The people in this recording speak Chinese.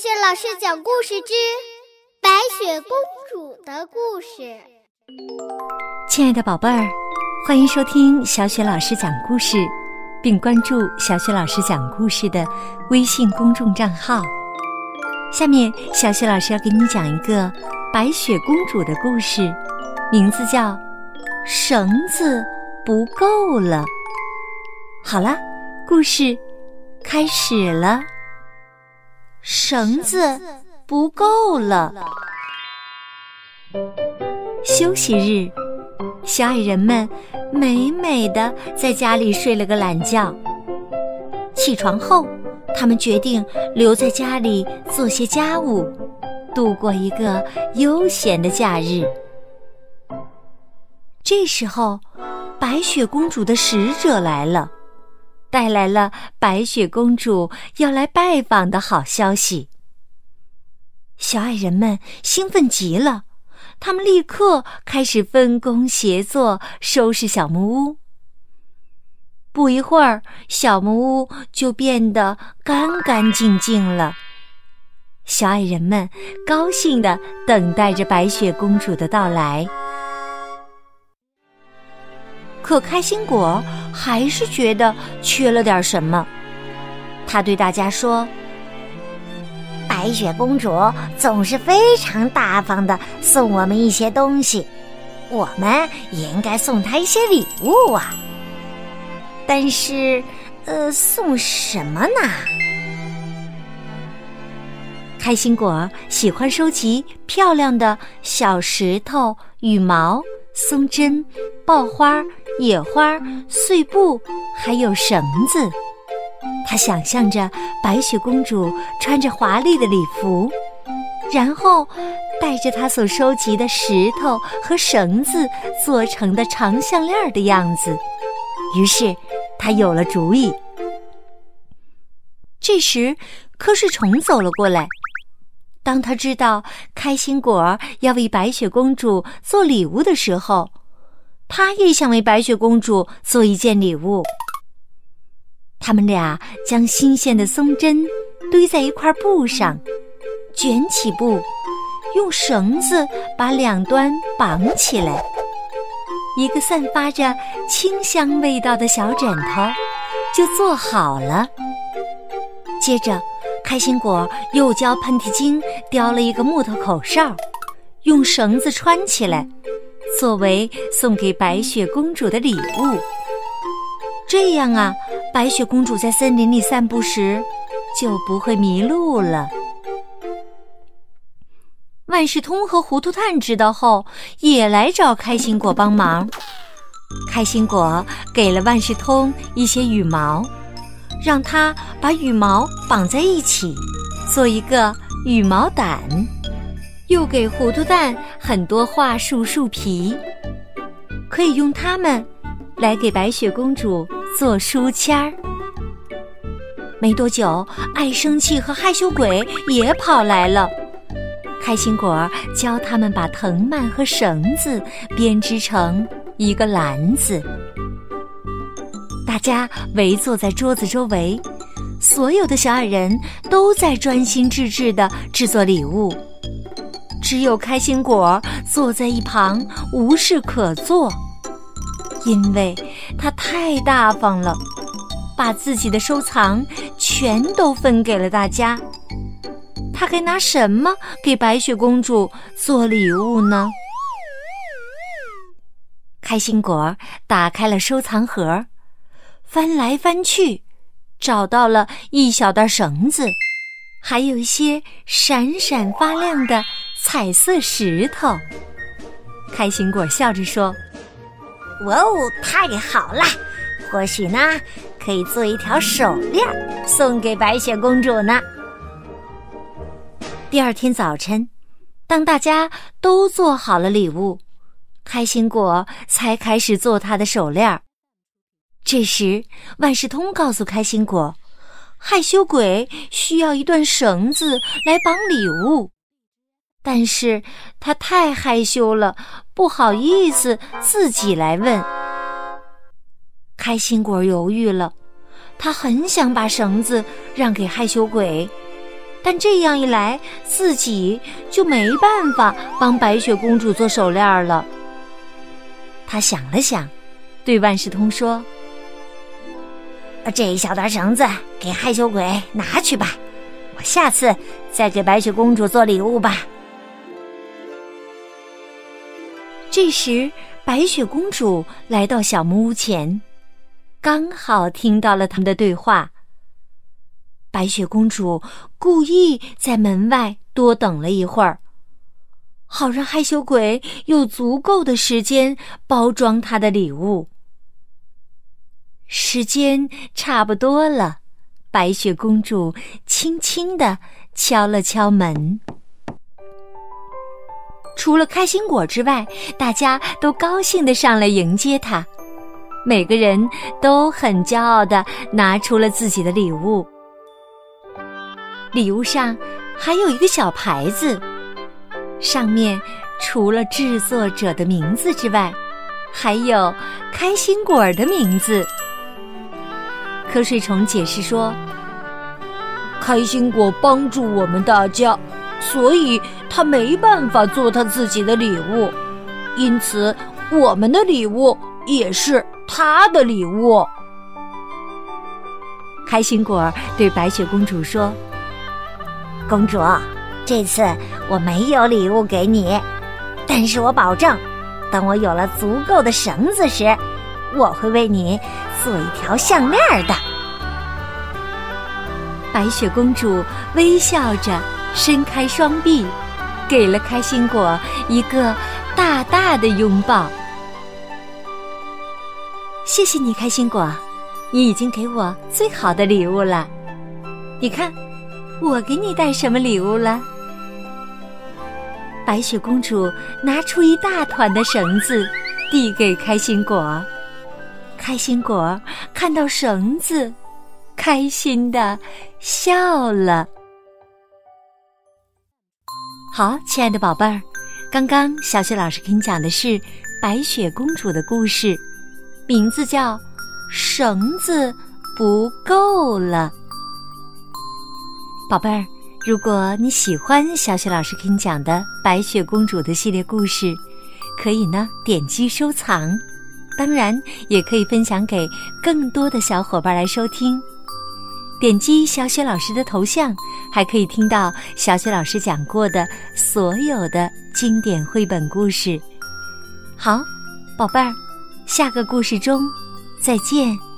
雪老师讲故事之白雪公主的故事。亲爱的宝贝儿，欢迎收听小雪老师讲故事，并关注小雪老师讲故事的微信公众账号。下面，小雪老师要给你讲一个白雪公主的故事，名字叫《绳子不够了》。好了，故事开始了。绳子不够了。休息日，小矮人们美美的在家里睡了个懒觉。起床后，他们决定留在家里做些家务，度过一个悠闲的假日。这时候，白雪公主的使者来了。带来了白雪公主要来拜访的好消息。小矮人们兴奋极了，他们立刻开始分工协作收拾小木屋。不一会儿，小木屋就变得干干净净了。小矮人们高兴地等待着白雪公主的到来。可开心果还是觉得缺了点什么。他对大家说：“白雪公主总是非常大方的送我们一些东西，我们也应该送她一些礼物啊。但是，呃，送什么呢？”开心果喜欢收集漂亮的小石头、羽毛、松针、爆花。野花、碎布，还有绳子。他想象着白雪公主穿着华丽的礼服，然后带着她所收集的石头和绳子做成的长项链的样子。于是，他有了主意。这时，瞌睡虫走了过来。当他知道开心果要为白雪公主做礼物的时候，他也想为白雪公主做一件礼物。他们俩将新鲜的松针堆在一块布上，卷起布，用绳子把两端绑起来。一个散发着清香味道的小枕头就做好了。接着，开心果又教喷嚏精雕了一个木头口哨，用绳子穿起来。作为送给白雪公主的礼物，这样啊，白雪公主在森林里散步时就不会迷路了。万事通和糊涂蛋知道后，也来找开心果帮忙。开心果给了万事通一些羽毛，让他把羽毛绑在一起，做一个羽毛掸。又给糊涂蛋很多桦树树皮，可以用它们来给白雪公主做书签儿。没多久，爱生气和害羞鬼也跑来了。开心果教他们把藤蔓和绳子编织成一个篮子。大家围坐在桌子周围，所有的小矮人都在专心致志地制作礼物。只有开心果坐在一旁无事可做，因为他太大方了，把自己的收藏全都分给了大家。他该拿什么给白雪公主做礼物呢？开心果打开了收藏盒，翻来翻去，找到了一小段绳子，还有一些闪闪发亮的。彩色石头，开心果笑着说：“哇哦，太好了！或许呢，可以做一条手链送给白雪公主呢。”第二天早晨，当大家都做好了礼物，开心果才开始做他的手链。这时，万事通告诉开心果，害羞鬼需要一段绳子来绑礼物。但是他太害羞了，不好意思自己来问。开心果犹豫了，他很想把绳子让给害羞鬼，但这样一来，自己就没办法帮白雪公主做手链了。他想了想，对万事通说：“这一小段绳子给害羞鬼拿去吧，我下次再给白雪公主做礼物吧。”这时，白雪公主来到小木屋前，刚好听到了他们的对话。白雪公主故意在门外多等了一会儿，好让害羞鬼有足够的时间包装她的礼物。时间差不多了，白雪公主轻轻地敲了敲门。除了开心果之外，大家都高兴地上来迎接他，每个人都很骄傲地拿出了自己的礼物。礼物上还有一个小牌子，上面除了制作者的名字之外，还有开心果的名字。瞌睡虫解释说：“开心果帮助我们大家，所以他没办法做他自己的礼物，因此我们的礼物也是他的礼物。”开心果对白雪公主说。公主，这次我没有礼物给你，但是我保证，等我有了足够的绳子时，我会为你做一条项链的。白雪公主微笑着伸开双臂，给了开心果一个大大的拥抱。谢谢你，开心果，你已经给我最好的礼物了。你看。我给你带什么礼物了？白雪公主拿出一大团的绳子，递给开心果。开心果看到绳子，开心的笑了。好，亲爱的宝贝儿，刚刚小雪老师给你讲的是白雪公主的故事，名字叫《绳子不够了》。宝贝儿，如果你喜欢小雪老师给你讲的《白雪公主》的系列故事，可以呢点击收藏，当然也可以分享给更多的小伙伴来收听。点击小雪老师的头像，还可以听到小雪老师讲过的所有的经典绘本故事。好，宝贝儿，下个故事中再见。